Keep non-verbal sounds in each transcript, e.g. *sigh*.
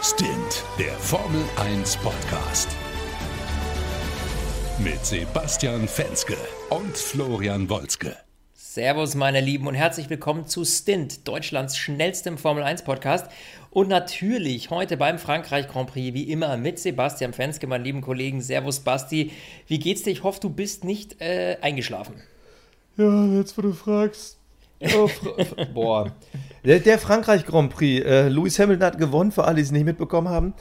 Stint, der Formel 1 Podcast. Mit Sebastian Fenske und Florian Wolzke. Servus, meine Lieben, und herzlich willkommen zu Stint, Deutschlands schnellstem Formel 1 Podcast. Und natürlich heute beim Frankreich Grand Prix, wie immer, mit Sebastian Fenske, meinen lieben Kollegen. Servus, Basti. Wie geht's dir? Ich hoffe, du bist nicht äh, eingeschlafen. Ja, jetzt, wo du fragst. Oh, boah. Der, der, Frankreich Grand Prix. Äh, Lewis Hamilton hat gewonnen, für alle, die es nicht mitbekommen haben.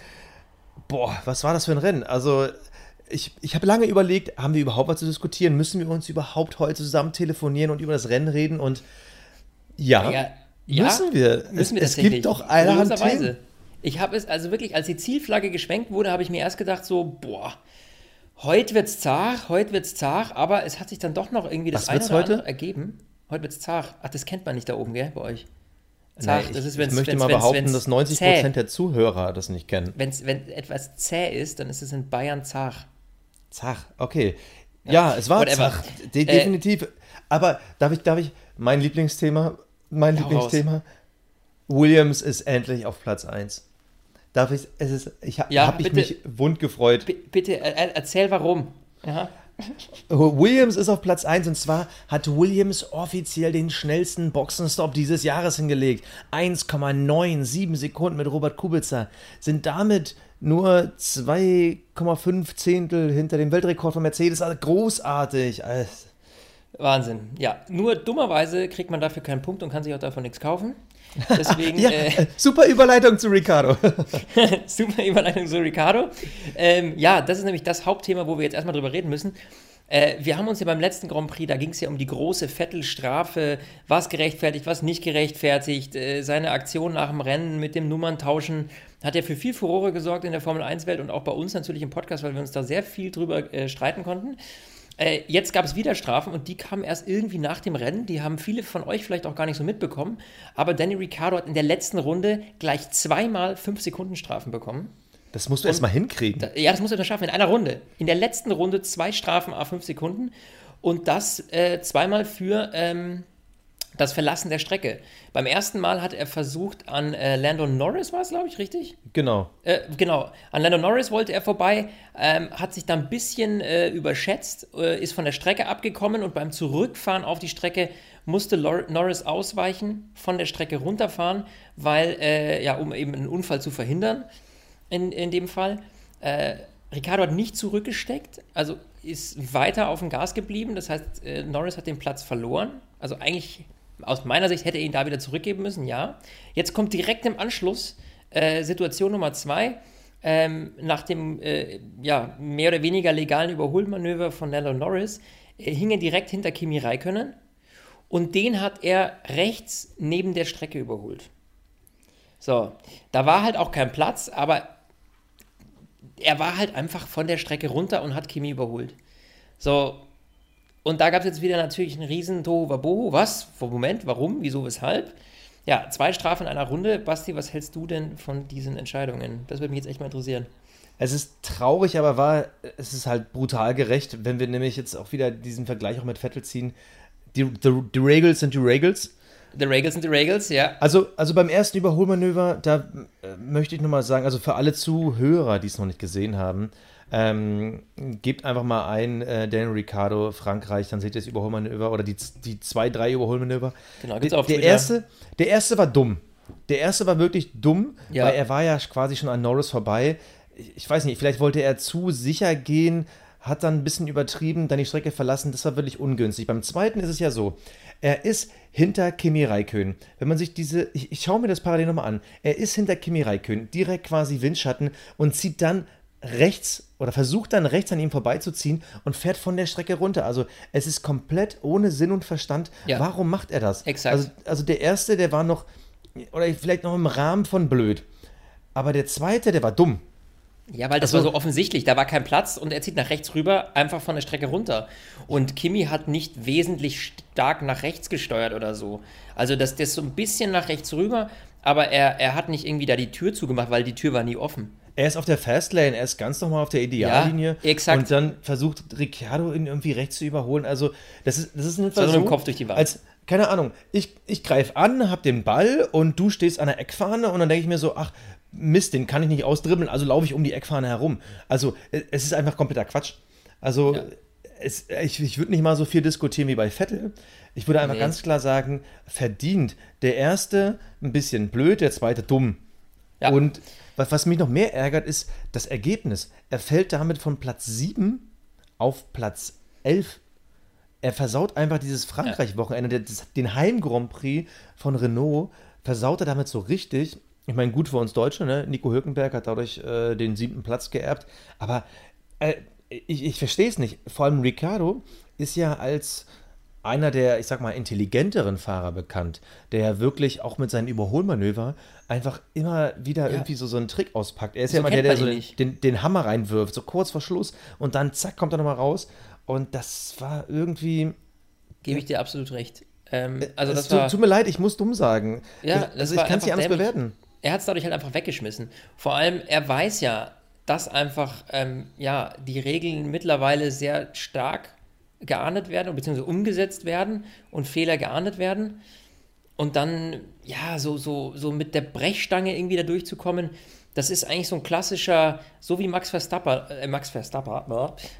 Boah, was war das für ein Rennen? Also, ich, ich habe lange überlegt, haben wir überhaupt was zu diskutieren? Müssen wir uns überhaupt heute zusammen telefonieren und über das Rennen reden? Und ja, ja, ja müssen wir. Müssen wir es, es gibt doch allerhand Themen. Ich habe es also wirklich, als die Zielflagge geschwenkt wurde, habe ich mir erst gedacht, so, boah, heute wird's zart, heute wird's zart, aber es hat sich dann doch noch irgendwie das was eine oder heute? andere ergeben. Heute wird's zart. Ach, das kennt man nicht da oben, gell, bei euch? Zart, nee, ich, das ist, wenn's, ich möchte wenn's, mal behaupten, wenn's, dass 90 Prozent der Zuhörer das nicht kennen. Wenn's, wenn etwas zäh ist, dann ist es in Bayern zart. Zach, okay. Ja, ja es war Whatever. Zach, de äh, definitiv. Äh, Aber darf ich, darf ich, mein Lieblingsthema, mein Lieblingsthema, raus. Williams ist endlich auf Platz 1. Darf ich, es ist, ich ja, habe mich wund gefreut. bitte erzähl warum. Ja. Williams ist auf Platz 1 und zwar hat Williams offiziell den schnellsten Boxenstopp dieses Jahres hingelegt. 1,97 Sekunden mit Robert Kubica. Sind damit nur 2,5 Zehntel hinter dem Weltrekord von Mercedes. Also großartig. Wahnsinn. Ja, nur dummerweise kriegt man dafür keinen Punkt und kann sich auch davon nichts kaufen. *laughs* Deswegen, ja, äh, *laughs* super Überleitung zu Ricardo. *laughs* super Überleitung zu Ricardo. Ähm, ja, das ist nämlich das Hauptthema, wo wir jetzt erstmal drüber reden müssen. Äh, wir haben uns ja beim letzten Grand Prix, da ging es ja um die große Vettelstrafe, was gerechtfertigt, was nicht gerechtfertigt. Äh, seine Aktion nach dem Rennen mit dem Nummerntauschen hat ja für viel Furore gesorgt in der Formel 1-Welt und auch bei uns natürlich im Podcast, weil wir uns da sehr viel drüber äh, streiten konnten. Äh, jetzt gab es wieder Strafen und die kamen erst irgendwie nach dem Rennen. Die haben viele von euch vielleicht auch gar nicht so mitbekommen. Aber Danny Ricciardo hat in der letzten Runde gleich zweimal 5 Sekunden Strafen bekommen. Das musst du erst mal hinkriegen. Da, ja, das musst du schaffen in einer Runde. In der letzten Runde zwei Strafen a 5 Sekunden und das äh, zweimal für ähm, das Verlassen der Strecke. Beim ersten Mal hat er versucht, an äh, Lando Norris war es, glaube ich, richtig? Genau. Äh, genau. An Lando Norris wollte er vorbei, ähm, hat sich dann ein bisschen äh, überschätzt, äh, ist von der Strecke abgekommen und beim Zurückfahren auf die Strecke musste Lor Norris ausweichen, von der Strecke runterfahren, weil, äh, ja, um eben einen Unfall zu verhindern, in, in dem Fall. Äh, Ricardo hat nicht zurückgesteckt, also ist weiter auf dem Gas geblieben. Das heißt, Norris hat den Platz verloren. Also eigentlich aus meiner Sicht hätte er ihn da wieder zurückgeben müssen, ja. Jetzt kommt direkt im Anschluss äh, Situation Nummer zwei. Ähm, nach dem äh, ja, mehr oder weniger legalen Überholmanöver von Lando Norris äh, hing er direkt hinter Kimi Räikkönen und den hat er rechts neben der Strecke überholt. So, da war halt auch kein Platz, aber er war halt einfach von der Strecke runter und hat Kimi überholt. So, und da gab es jetzt wieder natürlich einen riesen Tohuwabohu. Was? Moment, warum? Wieso? Weshalb? Ja, zwei Strafen in einer Runde. Basti, was hältst du denn von diesen Entscheidungen? Das würde mich jetzt echt mal interessieren. Es ist traurig, aber war, es ist halt brutal gerecht, wenn wir nämlich jetzt auch wieder diesen Vergleich auch mit Vettel ziehen. Die, die, die Regals sind die Regals. The Regals sind die Regals, ja. Also, also beim ersten Überholmanöver, da äh, möchte ich nochmal sagen, also für alle Zuhörer, die es noch nicht gesehen haben, ähm, gebt einfach mal ein, äh, Daniel Ricciardo, Frankreich, dann seht ihr das Überholmanöver oder die, die zwei, drei Überholmanöver. Genau, gibt's auf der, erste, der erste war dumm. Der erste war wirklich dumm, ja. weil er war ja quasi schon an Norris vorbei. Ich weiß nicht, vielleicht wollte er zu sicher gehen, hat dann ein bisschen übertrieben, dann die Strecke verlassen. Das war wirklich ungünstig. Beim zweiten ist es ja so, er ist hinter Kimi Raikön. Wenn man sich diese, ich, ich schaue mir das parallel nochmal an. Er ist hinter Kimi Raikön, direkt quasi Windschatten und zieht dann rechts oder versucht dann rechts an ihm vorbeizuziehen und fährt von der Strecke runter. Also es ist komplett ohne Sinn und Verstand. Ja. Warum macht er das? Exakt. Also, also der erste, der war noch, oder vielleicht noch im Rahmen von blöd. Aber der zweite, der war dumm. Ja, weil das also, war so offensichtlich. Da war kein Platz und er zieht nach rechts rüber, einfach von der Strecke runter. Und Kimi hat nicht wesentlich stark nach rechts gesteuert oder so. Also das, das so ein bisschen nach rechts rüber, aber er, er hat nicht irgendwie da die Tür zugemacht, weil die Tür war nie offen. Er ist auf der Fastlane, er ist ganz normal auf der Ideallinie. Ja, exakt. Und dann versucht Ricciardo ihn irgendwie rechts zu überholen. Also, das ist, das ist ein Versuch. So Kopf durch die Wand. Als, keine Ahnung, ich, ich greife an, hab den Ball und du stehst an der Eckfahne und dann denke ich mir so, ach, Mist, den kann ich nicht ausdribbeln, also laufe ich um die Eckfahne herum. Also, äh, es ist einfach kompletter Quatsch. Also, ja. es, ich, ich würde nicht mal so viel diskutieren wie bei Vettel. Ich würde einfach nee. ganz klar sagen, verdient. Der erste ein bisschen blöd, der zweite dumm. Ja. Und was, was mich noch mehr ärgert, ist das Ergebnis. Er fällt damit von Platz 7 auf Platz 11. Er versaut einfach dieses Frankreich-Wochenende, den Heim-Grand Prix von Renault, versaut er damit so richtig. Ich meine, gut für uns Deutsche, ne? Nico Hülkenberg hat dadurch äh, den siebten Platz geerbt. Aber äh, ich, ich verstehe es nicht. Vor allem Ricardo ist ja als einer der, ich sag mal, intelligenteren Fahrer bekannt, der wirklich auch mit seinen Überholmanöver einfach immer wieder ja. irgendwie so, so einen Trick auspackt. Er ist so ja immer der, der so den, den, Hammer reinwirft, so kurz vor Schluss und dann zack, kommt er nochmal raus. Und das war irgendwie. Gebe ich dir absolut recht. Ähm, äh, also das war, tut, mir leid, ich muss dumm sagen. Ja, also ich kann es nicht anders bewerten. Er hat es dadurch halt einfach weggeschmissen. Vor allem, er weiß ja, dass einfach ähm, ja, die Regeln mittlerweile sehr stark geahndet werden, beziehungsweise umgesetzt werden und Fehler geahndet werden. Und dann, ja, so, so, so mit der Brechstange irgendwie da durchzukommen, das ist eigentlich so ein klassischer, so wie Max Verstappen, äh, Max Verstappen,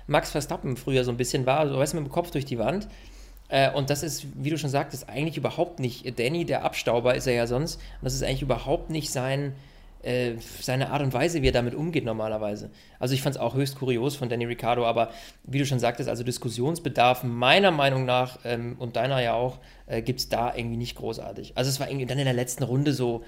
Max Verstappen früher so ein bisschen war, so weißt du, mit dem Kopf durch die Wand. Äh, und das ist, wie du schon sagtest, eigentlich überhaupt nicht, Danny, der Abstauber ist er ja sonst, und das ist eigentlich überhaupt nicht sein, äh, seine Art und Weise, wie er damit umgeht normalerweise. Also ich fand es auch höchst kurios von Danny Ricciardo, aber wie du schon sagtest, also Diskussionsbedarf meiner Meinung nach ähm, und deiner ja auch, äh, gibt es da irgendwie nicht großartig. Also es war irgendwie dann in der letzten Runde so,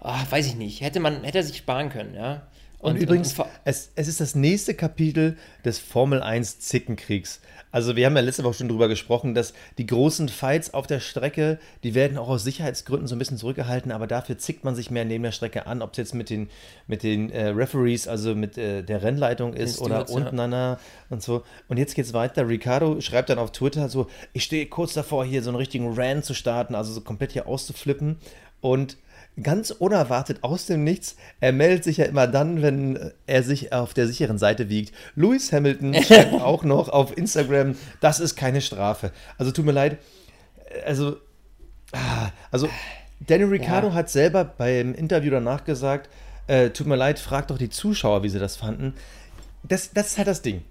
ach, weiß ich nicht, hätte man, hätte er sich sparen können, ja. Und, und übrigens, und, es, es ist das nächste Kapitel des Formel 1 Zickenkriegs. Also wir haben ja letzte Woche schon drüber gesprochen, dass die großen Fights auf der Strecke, die werden auch aus Sicherheitsgründen so ein bisschen zurückgehalten, aber dafür zickt man sich mehr neben der Strecke an, ob es jetzt mit den, mit den äh, Referees, also mit äh, der Rennleitung ist oder untereinander ja. und so. Und jetzt geht's weiter. Ricardo schreibt dann auf Twitter so, ich stehe kurz davor, hier so einen richtigen Rant zu starten, also so komplett hier auszuflippen und ganz unerwartet aus dem Nichts. Er meldet sich ja immer dann, wenn er sich auf der sicheren Seite wiegt. Lewis Hamilton *laughs* schreibt auch noch auf Instagram, das ist keine Strafe. Also tut mir leid. Also, ah, also Daniel Ricciardo ja. hat selber beim Interview danach gesagt, äh, tut mir leid, fragt doch die Zuschauer, wie sie das fanden. Das, das ist halt das Ding.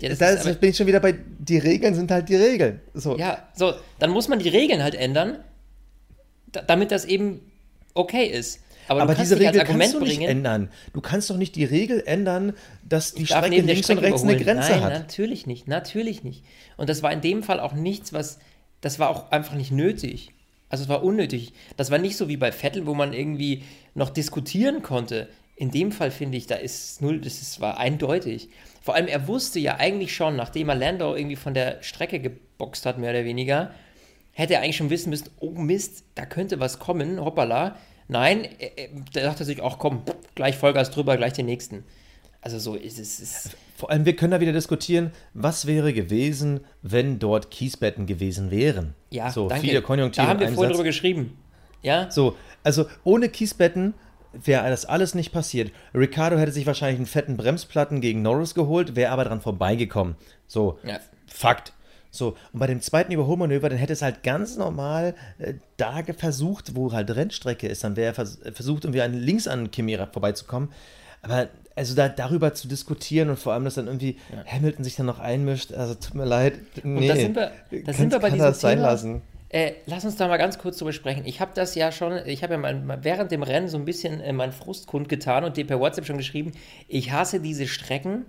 Ja, das da ist, bin ich schon wieder bei, die Regeln sind halt die Regeln. So. Ja, so, dann muss man die Regeln halt ändern damit das eben okay ist. Aber, aber diese Regel kannst du nicht bringen, ändern. Du kannst doch nicht die Regel ändern, dass die Strecke links Strecke und rechts überholen. eine Grenze Nein, hat. Natürlich nicht, natürlich nicht. Und das war in dem Fall auch nichts, was, das war auch einfach nicht nötig. Also es war unnötig. Das war nicht so wie bei Vettel, wo man irgendwie noch diskutieren konnte. In dem Fall finde ich, da ist null, das ist, war eindeutig. Vor allem, er wusste ja eigentlich schon, nachdem er Landau irgendwie von der Strecke geboxt hat, mehr oder weniger, hätte er eigentlich schon wissen müssen, oh Mist, da könnte was kommen, hoppala. Nein, da dachte er sich, ach komm, gleich Vollgas drüber, gleich den nächsten. Also so ist es. Ist Vor allem, wir können da wieder diskutieren, was wäre gewesen, wenn dort Kiesbetten gewesen wären. Ja, so, danke. Viele Konjunktive da haben wir vorhin drüber geschrieben. Ja. So, also ohne Kiesbetten wäre das alles nicht passiert. Ricardo hätte sich wahrscheinlich einen fetten Bremsplatten gegen Norris geholt, wäre aber dran vorbeigekommen. So, ja. Fakt. So, und bei dem zweiten Überholmanöver, dann hätte es halt ganz normal äh, da versucht, wo halt Rennstrecke ist, dann wäre er vers versucht, irgendwie an, links an Chimera vorbeizukommen. Aber also da, darüber zu diskutieren und vor allem, dass dann irgendwie ja. Hamilton sich dann noch einmischt, also tut mir leid. Nee, und da sind wir, da sind wir bei diesem das sein Thema, lassen. Äh, lass uns da mal ganz kurz drüber sprechen. Ich habe das ja schon, ich habe ja mein, während dem Rennen so ein bisschen äh, meinen Frust kundgetan und dir per WhatsApp schon geschrieben, ich hasse diese Strecken,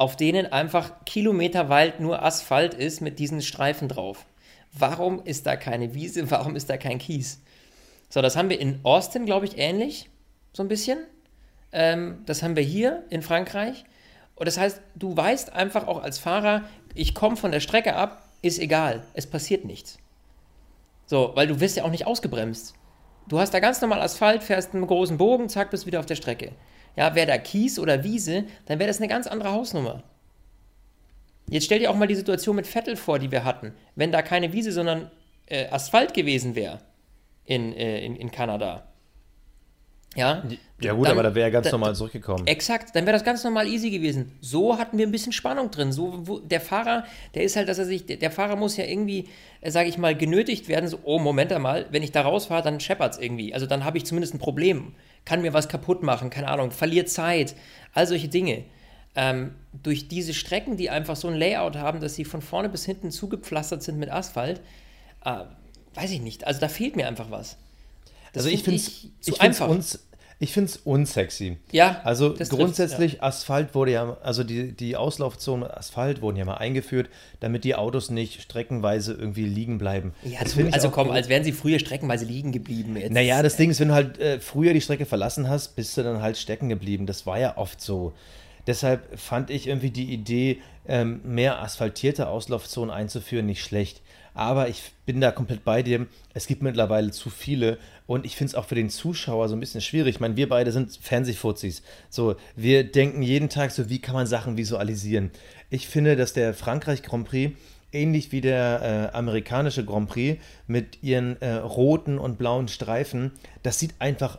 auf denen einfach kilometerweit nur Asphalt ist mit diesen Streifen drauf. Warum ist da keine Wiese? *laughs* Warum ist da kein Kies? So, das haben wir in Austin, glaube ich, ähnlich, so ein bisschen. Ähm, das haben wir hier in Frankreich. Und das heißt, du weißt einfach auch als Fahrer, ich komme von der Strecke ab, ist egal, es passiert nichts. So, weil du wirst ja auch nicht ausgebremst. Du hast da ganz normal Asphalt, fährst einen großen Bogen, zack, bist wieder auf der Strecke ja, wäre da Kies oder Wiese, dann wäre das eine ganz andere Hausnummer. Jetzt stell dir auch mal die Situation mit Vettel vor, die wir hatten. Wenn da keine Wiese, sondern äh, Asphalt gewesen wäre in, äh, in, in Kanada. Ja, Ja gut, dann- aber da wäre er ganz da- normal zurückgekommen. Exakt, dann wäre das ganz normal easy gewesen. So hatten wir ein bisschen Spannung drin. So, wo, der Fahrer, der ist halt, dass er sich, der, Fahrer muss ja irgendwie, äh, sage ich mal, genötigt werden, so, oh, Moment einmal, wenn ich da rausfahre, dann scheppert's irgendwie. Also dann habe ich zumindest ein Problem. Kann mir was kaputt machen, keine Ahnung, verliert Zeit, all solche Dinge. Ähm, durch diese Strecken, die einfach so ein Layout haben, dass sie von vorne bis hinten zugepflastert sind mit Asphalt, äh, weiß ich nicht. Also da fehlt mir einfach was. Das Also ich find finde es einfach. uns, ich find's unsexy. Ja, Also grundsätzlich Asphalt wurde ja, also die, die Auslaufzonen Asphalt wurden ja mal eingeführt, damit die Autos nicht streckenweise irgendwie liegen bleiben. Ja, du, also komm, als wären sie früher streckenweise liegen geblieben. Jetzt. Naja, das Ding ist, wenn du halt äh, früher die Strecke verlassen hast, bist du dann halt stecken geblieben. Das war ja oft so. Deshalb fand ich irgendwie die Idee, ähm, mehr asphaltierte Auslaufzonen einzuführen, nicht schlecht. Aber ich bin da komplett bei dir. Es gibt mittlerweile zu viele und ich finde es auch für den Zuschauer so ein bisschen schwierig. Ich meine, wir beide sind Fernsehfuzis. So, wir denken jeden Tag so, wie kann man Sachen visualisieren. Ich finde, dass der Frankreich Grand Prix ähnlich wie der äh, amerikanische Grand Prix mit ihren äh, roten und blauen Streifen, das sieht einfach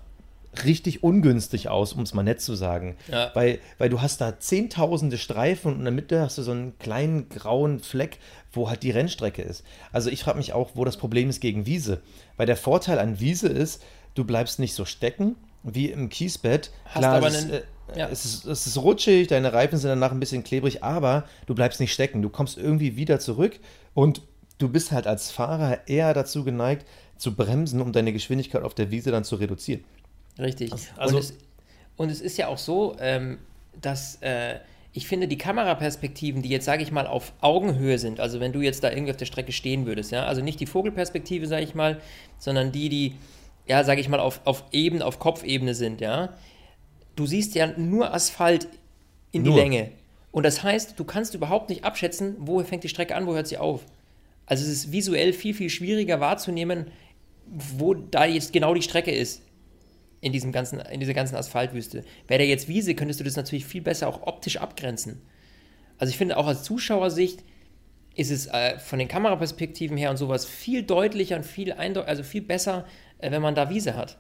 richtig ungünstig aus, um es mal nett zu sagen. Ja. Weil, weil du hast da zehntausende Streifen und in der Mitte hast du so einen kleinen grauen Fleck, wo halt die Rennstrecke ist. Also ich frage mich auch, wo das Problem ist gegen Wiese. Weil der Vorteil an Wiese ist, du bleibst nicht so stecken wie im Kiesbett. Hast aber es, ist, einen- äh, ja. es, ist, es ist rutschig, deine Reifen sind danach ein bisschen klebrig, aber du bleibst nicht stecken. Du kommst irgendwie wieder zurück und du bist halt als Fahrer eher dazu geneigt, zu bremsen, um deine Geschwindigkeit auf der Wiese dann zu reduzieren. Richtig. Also- und, es, und es ist ja auch so, ähm, dass äh, ich finde, die Kameraperspektiven, die jetzt, sage ich mal, auf Augenhöhe sind, also wenn du jetzt da irgendwie auf der Strecke stehen würdest, ja, also nicht die Vogelperspektive, sage ich mal, sondern die, die, ja, sage ich mal, auf, auf Ebene, auf Kopfebene sind, ja, du siehst ja nur Asphalt in die Nur. Länge. Und das heißt, du kannst überhaupt nicht abschätzen, wo fängt die Strecke an, wo hört sie auf. Also es ist visuell viel, viel schwieriger wahrzunehmen, wo da jetzt genau die Strecke ist in, diesem ganzen, in dieser ganzen Asphaltwüste. Wäre der jetzt Wiese, könntest du das natürlich viel besser auch optisch abgrenzen. Also ich finde auch als Zuschauersicht ist es äh, von den Kameraperspektiven her und sowas viel deutlicher und viel eindeu also viel besser, äh, wenn man da Wiese hat.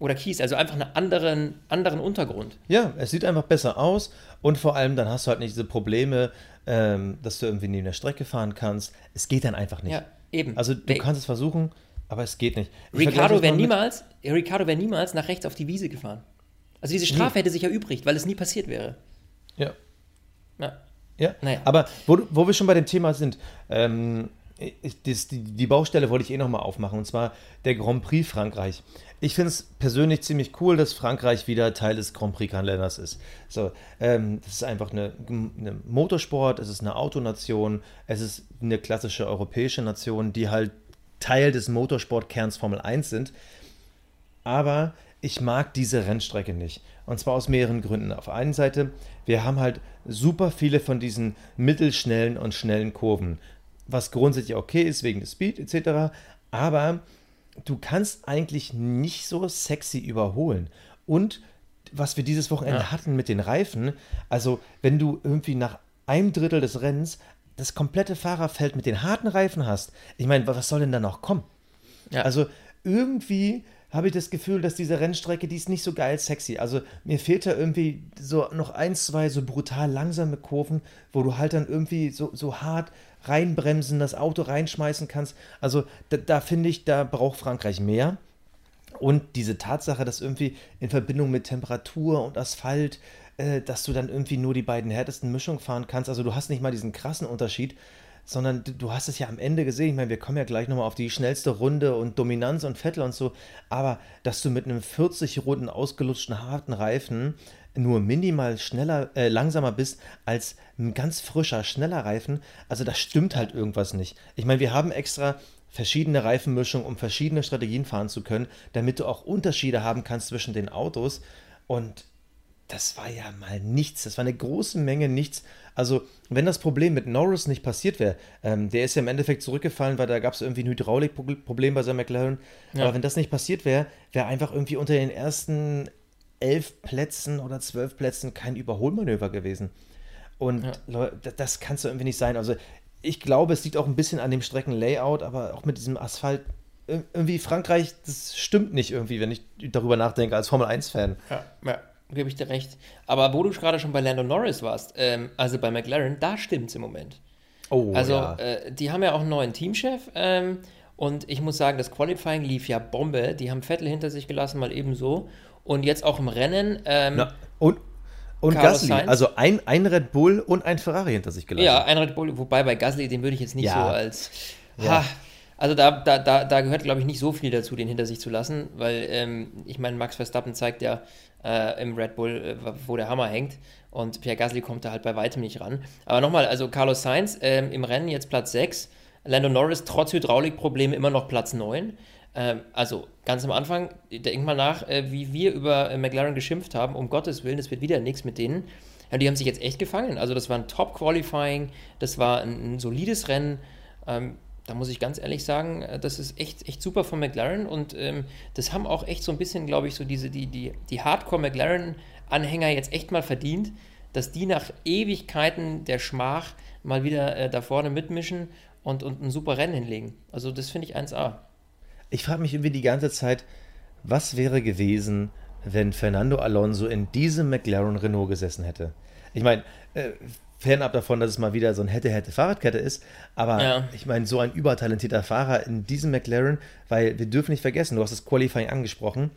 Oder Kies, also einfach einen anderen, anderen Untergrund. Ja, es sieht einfach besser aus und vor allem dann hast du halt nicht diese Probleme, ähm, dass du irgendwie neben der Strecke fahren kannst. Es geht dann einfach nicht. Ja, eben. Also du Wer- kannst es versuchen, aber es geht nicht. Ich Ricardo wäre niemals, Ricardo wäre niemals nach rechts auf die Wiese gefahren. Also diese Strafe hätte sich erübrigt, weil es nie passiert wäre. Ja. Ja. Ja, Naja. aber wo, wo wir schon bei dem Thema sind, ähm, ich, das, die, die Baustelle wollte ich eh nochmal aufmachen, und zwar der Grand Prix Frankreich. Ich finde es persönlich ziemlich cool, dass Frankreich wieder Teil des Grand Prix-Kalenders ist. So, ähm, das ist einfach eine, eine Motorsport, es ist eine Autonation, es ist eine klassische europäische Nation, die halt Teil des Motorsportkerns Formel 1 sind. Aber ich mag diese Rennstrecke nicht. Und zwar aus mehreren Gründen. Auf der einen Seite, wir haben halt super viele von diesen mittelschnellen und schnellen Kurven. Was grundsätzlich okay ist wegen des Speed etc. Aber du kannst eigentlich nicht so sexy überholen. Und was wir dieses Wochenende Ja. hatten mit den Reifen, also wenn du irgendwie nach einem Drittel des Rennens das komplette Fahrerfeld mit den harten Reifen hast, ich meine, was soll denn da noch kommen? Ja. Also irgendwie habe ich das Gefühl, dass diese Rennstrecke, die ist nicht so geil sexy. Also mir fehlt da irgendwie so noch ein, zwei so brutal langsame Kurven, wo du halt dann irgendwie so, so hart reinbremsen, das Auto reinschmeißen kannst. Also da, da finde ich, da braucht Frankreich mehr. Und diese Tatsache, dass irgendwie in Verbindung mit Temperatur und Asphalt, äh, dass du dann irgendwie nur die beiden härtesten Mischungen fahren kannst. Also du hast nicht mal diesen krassen Unterschied, sondern du, du hast es ja am Ende gesehen. Ich meine, wir kommen ja gleich nochmal auf die schnellste Runde und Dominanz und Vettel und so. Aber dass du mit einem 40 Runden ausgelutschten harten Reifen nur minimal schneller, äh, langsamer bist als ein ganz frischer, schneller Reifen, also da stimmt halt irgendwas nicht. Ich meine, wir haben extra verschiedene Reifenmischungen, um verschiedene Strategien fahren zu können, damit du auch Unterschiede haben kannst zwischen den Autos. Und das war ja mal nichts. Das war eine große Menge nichts. Also, wenn das Problem mit Norris nicht passiert wäre, ähm, der ist ja im Endeffekt zurückgefallen, weil da gab es irgendwie ein Hydraulikproblem bei seinem McLaren. Ja. Aber wenn das nicht passiert wäre, wäre einfach irgendwie unter den ersten elf Plätzen oder zwölf Plätzen kein Überholmanöver gewesen. Und Ja. Das kann es doch irgendwie nicht sein. Also, ich glaube, es liegt auch ein bisschen an dem Streckenlayout, aber auch mit diesem Asphalt irgendwie Frankreich, das stimmt nicht irgendwie, wenn ich darüber nachdenke als Formel 1-Fan. Ja, ja, gebe ich dir recht. Aber wo du gerade schon bei Lando Norris warst, ähm, also bei McLaren, da stimmt es im Moment. Oh, Also, ja. äh, die haben ja auch einen neuen Teamchef. Ähm, und ich muss sagen, das Qualifying lief ja Bombe. Die haben Vettel hinter sich gelassen, mal ebenso. Und jetzt auch im Rennen. Ähm, Na, und und Carlos Gasly, Sainz? also ein, ein Red Bull und ein Ferrari hinter sich gelassen. Ja, ein Red Bull, wobei bei Gasly, den würde ich jetzt nicht Ja. so als. Ja. Ha, also da, da, da, da gehört, glaube ich, nicht so viel dazu, den hinter sich zu lassen, weil ähm, ich meine, Max Verstappen zeigt ja äh, im Red Bull, äh, wo der Hammer hängt und Pierre Gasly kommt da halt bei weitem nicht ran. Aber nochmal, also Carlos Sainz ähm, im Rennen jetzt Platz 6, Lando Norris trotz Hydraulikprobleme immer noch Platz 9. Ähm, also ganz am Anfang, denk mal nach, äh, wie wir über äh, McLaren geschimpft haben, um Gottes Willen, es wird wieder nichts mit denen. Ja, die haben sich jetzt echt gefangen. Also das war ein Top-Qualifying, das war ein, ein solides Rennen. Ähm, da muss ich ganz ehrlich sagen, äh, das ist echt, echt super von McLaren und ähm, das haben auch echt so ein bisschen, glaube ich, so diese, die, die, die Hardcore-McLaren-Anhänger jetzt echt mal verdient, dass die nach Ewigkeiten der Schmach mal wieder äh, da vorne mitmischen und, und ein super Rennen hinlegen. Also das finde ich 1A. Ich frage mich irgendwie die ganze Zeit, was wäre gewesen, wenn Fernando Alonso in diesem McLaren Renault gesessen hätte? Ich meine, äh, fernab davon, dass es mal wieder so ein hätte-hätte-Fahrradkette ist, aber Ja. ich meine, so ein übertalentierter Fahrer in diesem McLaren, weil wir dürfen nicht vergessen, du hast das Qualifying angesprochen,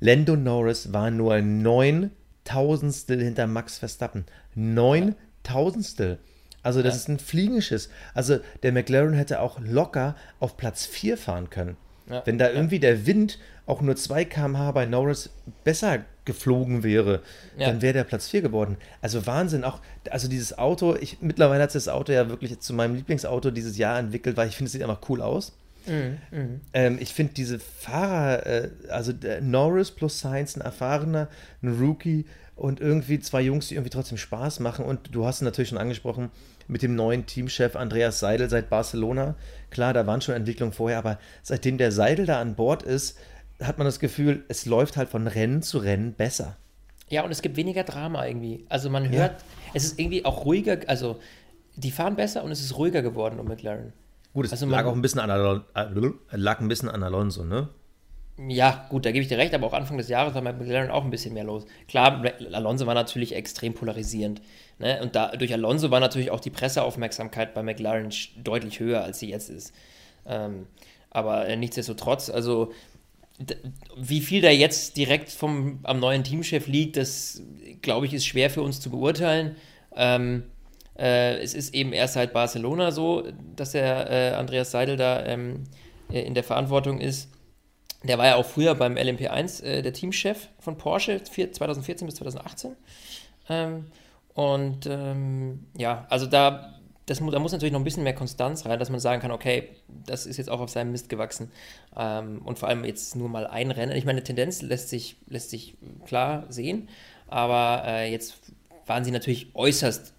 Lando Norris war nur neun Tausendstel hinter Max Verstappen. Neun Tausendstel. Also das Ja. ist ein Fliegenschiss. Also der McLaren hätte auch locker auf Platz 4 fahren können. Wenn da irgendwie der Wind auch nur 2 km/h bei Norris besser geflogen wäre, Ja. dann wäre der Platz 4 geworden. Also Wahnsinn. Auch, also dieses Auto, ich, mittlerweile hat sich das Auto ja wirklich zu meinem Lieblingsauto dieses Jahr entwickelt, weil ich finde, es sieht einfach cool aus. Ähm, ich finde diese Fahrer, äh, also Norris plus Sainz, ein erfahrener, ein Rookie und irgendwie zwei Jungs, die irgendwie trotzdem Spaß machen. Und du hast natürlich schon angesprochen mit dem neuen Teamchef Andreas Seidel seit Barcelona. Klar, da waren schon Entwicklungen vorher, aber seitdem der Seidel da an Bord ist, hat man das Gefühl, es läuft halt von Rennen zu Rennen besser. Ja, und es gibt weniger Drama irgendwie. Also man hört, es ist irgendwie auch ruhiger, also die fahren besser und es ist ruhiger geworden um McLaren. Gut, es Also lag man- auch ein bisschen an, Alon äh, lag ein bisschen an Alonso, ne? Ja, gut, da gebe ich dir recht, aber auch Anfang des Jahres war bei McLaren auch ein bisschen mehr los. Klar, Alonso war natürlich extrem polarisierend. Ne? Und da, durch Alonso war natürlich auch die Presseaufmerksamkeit bei McLaren deutlich höher, als sie jetzt ist. Ähm, aber äh, nichtsdestotrotz, also wie viel da jetzt direkt vom, am neuen Teamchef liegt, das glaube ich ist schwer für uns zu beurteilen. Ähm, äh, es ist eben erst seit Barcelona so, dass der äh, Andreas Seidel da ähm, äh, in der Verantwortung ist. Der war ja auch früher beim LMP1 äh, der Teamchef von Porsche, vier, 2014 bis 2018. Ähm, und ähm, ja, also da, das, mu- da muss natürlich noch ein bisschen mehr Konstanz rein, dass man sagen kann, okay, das ist jetzt auch auf seinem Mist gewachsen. Ähm, und vor allem jetzt nur mal ein Rennen. Ich meine, Tendenz lässt sich, lässt sich klar sehen, aber äh, jetzt waren sie natürlich äußerst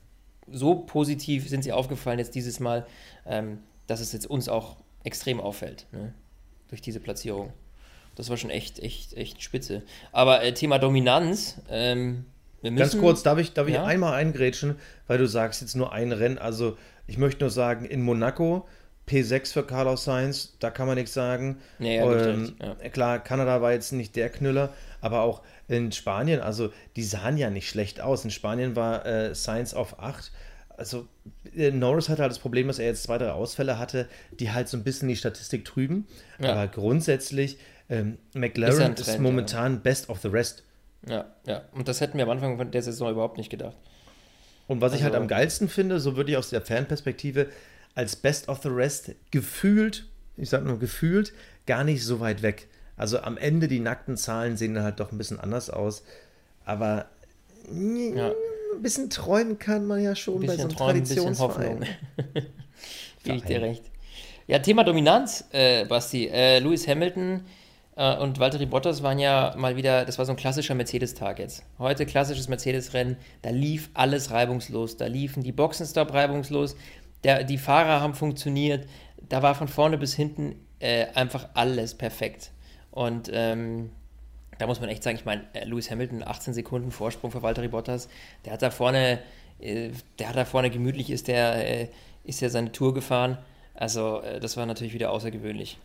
so positiv, sind sie aufgefallen jetzt dieses Mal, ähm, dass es jetzt uns auch extrem auffällt, ne? durch diese Platzierung. Das war schon echt, echt, echt spitze. Aber äh, Thema Dominanz, ähm, müssen. Ganz kurz, darf ich, darf ich Ja? einmal eingrätschen, weil du sagst jetzt nur ein Rennen. Also ich möchte nur sagen, in Monaco P6 für Carlos Sainz, da kann man nichts sagen. Nee, ja, ähm, recht, Klar, Kanada war jetzt nicht der Knüller, aber auch in Spanien, also die sahen ja nicht schlecht aus. In Spanien war äh, Sainz auf 8. Also äh, Norris hatte halt das Problem, dass er jetzt zwei, drei Ausfälle hatte, die halt so ein bisschen die Statistik trüben. Ja. Aber grundsätzlich, ähm, Ist ja McLaren ist, Trend, momentan best of the rest. Ja, ja. Und das hätten wir am Anfang von der Saison überhaupt nicht gedacht. Und was ich halt Also- am geilsten finde, so würde ich aus der Fanperspektive, als Best of the Rest gefühlt, ich sag nur gefühlt, gar nicht so weit weg. Also am Ende die nackten Zahlen sehen dann halt doch ein bisschen anders aus. Aber Ja. ein bisschen träumen kann man ja schon Ein bei so einem Träumen, ein bisschen Hoffnung. Traditionsverein. *laughs* Gebe ich dir recht. Ja, Thema Dominanz, äh, Basti. Äh, Lewis Hamilton und Valtteri Bottas waren ja mal wieder, das war so ein klassischer Mercedes-Tag jetzt. Heute klassisches Mercedes-Rennen, da lief alles reibungslos. Da liefen die Boxenstopp reibungslos, der, die Fahrer haben funktioniert, da war von vorne bis hinten äh, einfach alles perfekt. Und ähm, da muss man echt sagen, ich meine, äh, Lewis Hamilton, 18 Sekunden Vorsprung für Valtteri Bottas, der hat da vorne, äh, der hat da vorne gemütlich, ist der, äh, ist ja seine Tour gefahren. Also, äh, das war natürlich wieder außergewöhnlich.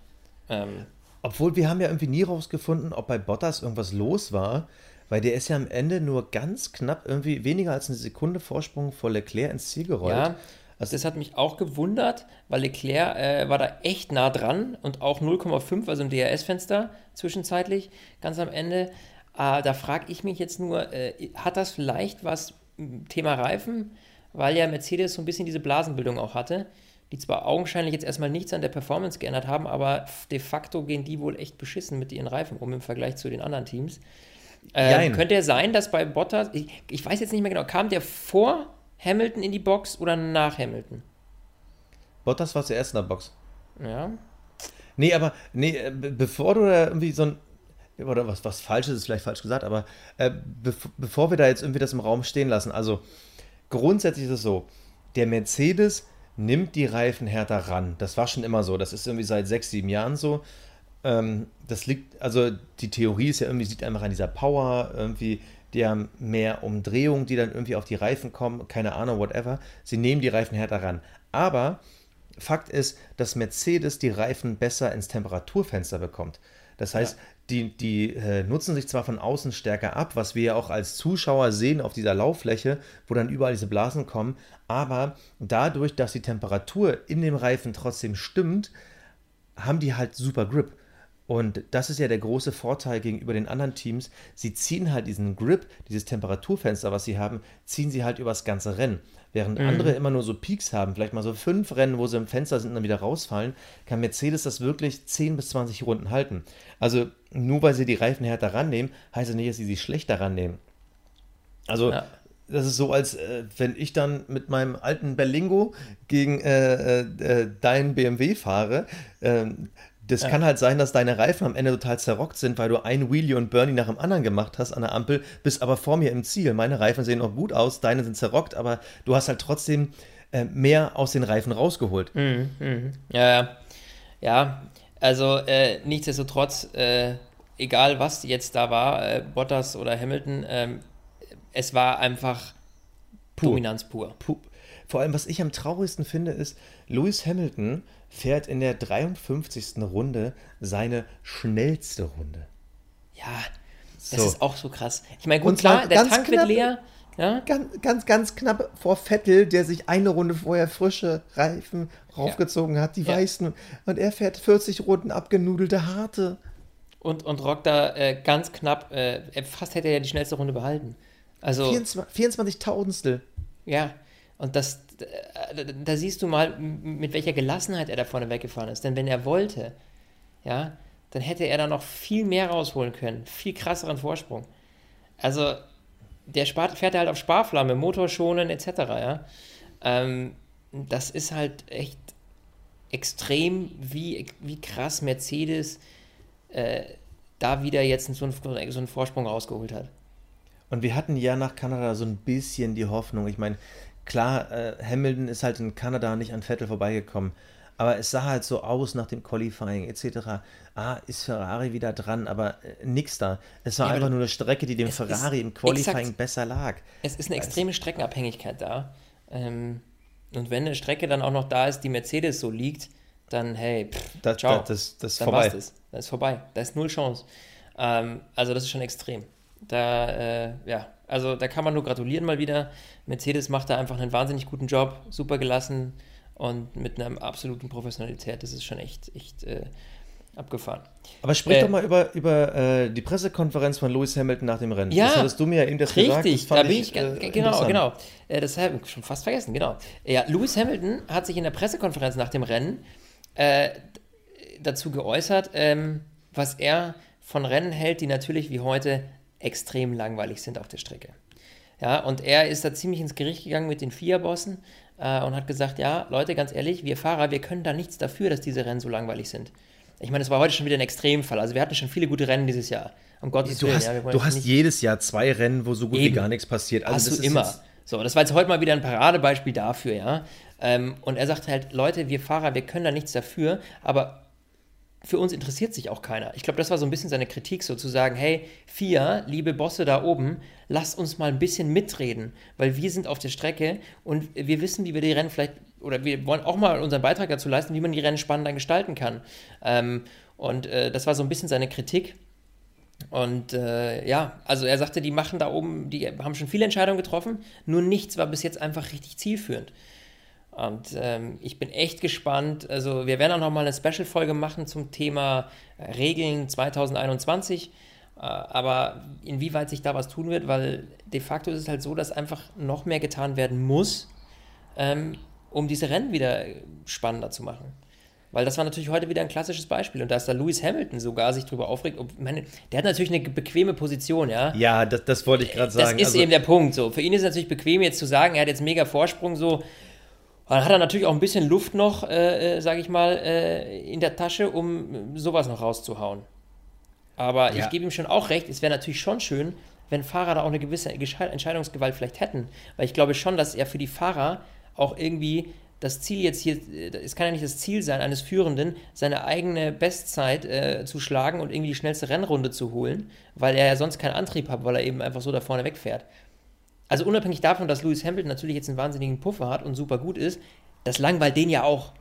Ähm, Obwohl wir haben ja irgendwie nie rausgefunden, ob bei Bottas irgendwas los war, weil der ist ja am Ende nur ganz knapp irgendwie weniger als eine Sekunde Vorsprung vor Leclerc ins Ziel gerollt. ja, also das hat mich auch gewundert, weil Leclerc äh, war da echt nah dran und auch 0,5, also im DRS-Fenster zwischenzeitlich, ganz am Ende. Äh, da frage ich mich jetzt nur, äh, hat das vielleicht was, Thema Reifen, weil ja Mercedes so ein bisschen diese Blasenbildung auch hatte, die zwar augenscheinlich jetzt erstmal nichts an der Performance geändert haben, aber de facto gehen die wohl echt beschissen mit ihren Reifen um im Vergleich zu den anderen Teams. Ähm, könnte ja sein, dass bei Bottas, ich, ich weiß jetzt nicht mehr genau, kam der vor Hamilton in die Box oder nach Hamilton? Bottas war zuerst in der Box. Ja. Nee, aber nee, äh, bevor du da irgendwie so ein oder was, was Falsches ist vielleicht falsch gesagt, aber äh, bev bevor wir da jetzt irgendwie das im Raum stehen lassen, also grundsätzlich ist es so, der Mercedes nimmt die Reifen härter ran. Das war schon immer so. Das ist irgendwie seit sechs, sieben Jahren so. Ähm, das liegt, also die Theorie ist ja irgendwie, sieht einfach an dieser Power, irgendwie, haben mehr Umdrehungen, die dann irgendwie auf die Reifen kommen, keine Ahnung, whatever. Sie nehmen die Reifen härter ran. Aber Fakt ist, dass Mercedes die Reifen besser ins Temperaturfenster bekommt. Das heißt, ja. Die, die äh, nutzen sich zwar von außen stärker ab, was wir ja auch als Zuschauer sehen auf dieser Lauffläche, wo dann überall diese Blasen kommen, aber dadurch, dass die Temperatur in dem Reifen trotzdem stimmt, haben die halt super Grip. Und das ist ja der große Vorteil gegenüber den anderen Teams. Sie ziehen halt diesen Grip, dieses Temperaturfenster, was sie haben, ziehen sie halt übers ganze Rennen. Während mhm. andere immer nur so Peaks haben, vielleicht mal so fünf Rennen, wo sie im Fenster sind und dann wieder rausfallen, kann Mercedes das wirklich 10 bis 20 Runden halten. Also nur weil sie die Reifen härter rannehmen, heißt das nicht, dass sie sie schlechter rannehmen. Also ja. das ist so, als äh, wenn ich dann mit meinem alten Berlingo gegen äh, äh, äh deinen BMW fahre. Ähm, das ja. kann halt sein, dass deine Reifen am Ende total zerrockt sind, weil du ein Wheelie und Bernie nach dem anderen gemacht hast an der Ampel, bist aber vor mir im Ziel. Meine Reifen sehen noch gut aus, deine sind zerrockt, aber du hast halt trotzdem äh, mehr aus den Reifen rausgeholt. Mhm, mh. Ja, ja. Also äh, nichtsdestotrotz, äh, egal was jetzt da war, äh, Bottas oder Hamilton, ähm, es war einfach pur. Dominanz pur. pur. Vor allem, was ich am traurigsten finde, ist, Lewis Hamilton fährt in der 53. Runde seine schnellste Runde. Ja, das so. ist auch so krass. Ich meine, gut, Und klar, der Tank knapp, wird leer. Ja? Ganz, ganz, ganz knapp vor Vettel, der sich eine Runde vorher frische Reifen raufgezogen ja. hat, die ja. weißen. Und er fährt 40 Runden abgenudelte harte. Und, und rockt da äh, ganz knapp, äh, fast hätte er ja die schnellste Runde behalten. Also 24 Tausendstel. Ja, und das, da, da, siehst du mal, mit welcher Gelassenheit er da vorne weggefahren ist. Denn wenn er wollte, ja, dann hätte er da noch viel mehr rausholen können. Viel krasseren Vorsprung. Also, der spart, fährt halt auf Sparflamme, Motor schonen, etc. Ja? Ähm, das ist halt echt extrem, wie, wie krass Mercedes äh, da wieder jetzt so einen, so einen Vorsprung rausgeholt hat. Und wir hatten ja nach Kanada so ein bisschen die Hoffnung. Ich meine, Klar, äh, Hamilton ist halt in Kanada nicht an Vettel vorbeigekommen, aber es sah halt so aus nach dem Qualifying etc. Ah, ist Ferrari wieder dran, aber äh, nix da. Es war ja, einfach nur eine Strecke, die dem Ferrari im Qualifying exakt, besser lag. Es ist eine extreme Streckenabhängigkeit da. Ähm, und wenn eine Strecke dann auch noch da ist, die Mercedes so liegt, dann hey, pff, das, ciao. Das, das, das ist dann vorbei. Das. das ist vorbei. Da ist null Chance. Ähm, also das ist schon extrem. Da, äh, ja, also da kann man nur gratulieren mal wieder. Mercedes macht da einfach einen wahnsinnig guten Job, super gelassen und mit einer absoluten Professionalität. Das ist schon echt, echt äh, abgefahren. Aber sprich äh, doch mal über, über äh, die Pressekonferenz von Lewis Hamilton nach dem Rennen. Ja, das hattest du mir ja eben das richtig, gesagt. Das da bin ich, ich äh, genau, genau. Äh, das habe ich schon fast vergessen, genau. Ja, Lewis Hamilton hat sich in der Pressekonferenz nach dem Rennen äh, dazu geäußert, ähm, was er von Rennen hält, die natürlich wie heute extrem langweilig sind auf der Strecke. Ja, und er ist da ziemlich ins Gericht gegangen mit den FIA-Bossen äh, und hat gesagt, ja, Leute, ganz ehrlich, wir Fahrer, wir können da nichts dafür, dass diese Rennen so langweilig sind. Ich meine, es war heute schon wieder ein Extremfall. Also wir hatten schon viele gute Rennen dieses Jahr. Um Gottes du Willen. Hast, ja, du hast jedes Jahr zwei Rennen, wo so gut Eben. wie gar nichts passiert. Also hast das du immer. So, das war jetzt heute mal wieder ein Paradebeispiel dafür, ja. Ähm, und er sagt halt, Leute, wir Fahrer, wir können da nichts dafür, aber für uns interessiert sich auch keiner. Ich glaube, das war so ein bisschen seine Kritik, sozusagen, hey, vier, liebe Bosse da oben, lasst uns mal ein bisschen mitreden, weil wir sind auf der Strecke und wir wissen, wie wir die Rennen vielleicht, oder wir wollen auch mal unseren Beitrag dazu leisten, wie man die Rennen spannender gestalten kann. Ähm, Und äh, das war so ein bisschen seine Kritik. Und äh, ja, also er sagte, die machen da oben, die haben schon viele Entscheidungen getroffen, nur nichts war bis jetzt einfach richtig zielführend. Und ähm, ich bin echt gespannt. Also wir werden auch nochmal eine Special-Folge machen zum Thema Regeln 2021. Äh, aber inwieweit sich da was tun wird, weil de facto ist es halt so, dass einfach noch mehr getan werden muss, ähm, um diese Rennen wieder spannender zu machen. Weil das war natürlich heute wieder ein klassisches Beispiel. Und da ist da Lewis Hamilton sogar sich drüber aufregt. Ob, meine, der hat natürlich eine bequeme Position, ja. Ja, das, das wollte ich gerade sagen. Das ist also, eben der Punkt. So. Für ihn ist es natürlich bequem, jetzt zu sagen, er hat jetzt mega Vorsprung, so. Dann hat er natürlich auch ein bisschen Luft noch, äh, äh sage ich mal, äh, in der Tasche, um sowas noch rauszuhauen. Aber ja. ich gebe ihm schon auch recht, es wäre natürlich schon schön, wenn Fahrer da auch eine gewisse Entscheidungsgewalt vielleicht hätten. Weil ich glaube schon, dass er für die Fahrer auch irgendwie das Ziel jetzt hier, es kann ja nicht das Ziel sein, eines Führenden, seine eigene Bestzeit äh, zu schlagen und irgendwie die schnellste Rennrunde zu holen, weil er ja sonst keinen Antrieb hat, weil er eben einfach so da vorne wegfährt. Also unabhängig davon, dass Lewis Hamilton natürlich jetzt einen wahnsinnigen Puffer hat und super gut ist, das langweilt den ja auch.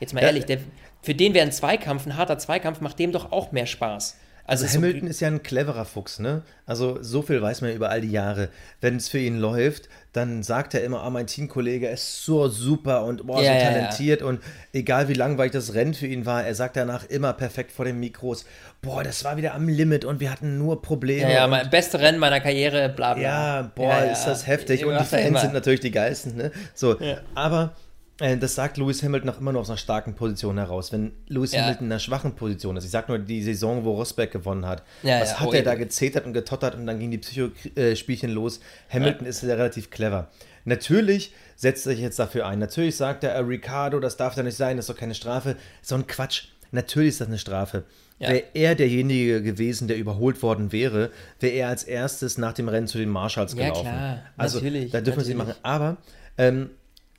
Jetzt mal ja, ehrlich, der, für den wäre ein Zweikampf, ein harter Zweikampf, macht dem doch auch mehr Spaß. Also, also Hamilton so ist ja ein cleverer Fuchs, ne? Also so viel weiß man über all die Jahre. Wenn es für ihn läuft, dann sagt er immer, ah, mein Teamkollege ist so super und boah, ja, so talentiert ja, ja. und egal wie langweilig das Rennen für ihn war, er sagt danach immer perfekt vor den Mikros, boah, das war wieder am Limit und wir hatten nur Probleme. Ja, ja mein beste Rennen meiner Karriere, bla bla. Ja, boah, ist das heftig und die Fans sind natürlich die geilsten, ne? So, aber das sagt Lewis Hamilton auch immer nur aus einer starken Position heraus. Wenn Lewis ja. Hamilton in einer schwachen Position ist, ich sag nur die Saison, wo Rosberg gewonnen hat, ja, was ja, hat oh, er da gezetert und getottert und dann ging die Psychospielchen los. Hamilton ist ja relativ clever. Natürlich setzt er sich jetzt dafür ein. Natürlich sagt er, äh, Ricardo, das darf da nicht sein, das ist doch keine Strafe. So ein Quatsch. Natürlich ist das eine Strafe. Ja. Wäre er derjenige gewesen, der überholt worden wäre, wäre er als erstes nach dem Rennen zu den Marshalls gelaufen. Ja, klar. Also, natürlich, da dürfen wir sie machen. Aber ähm,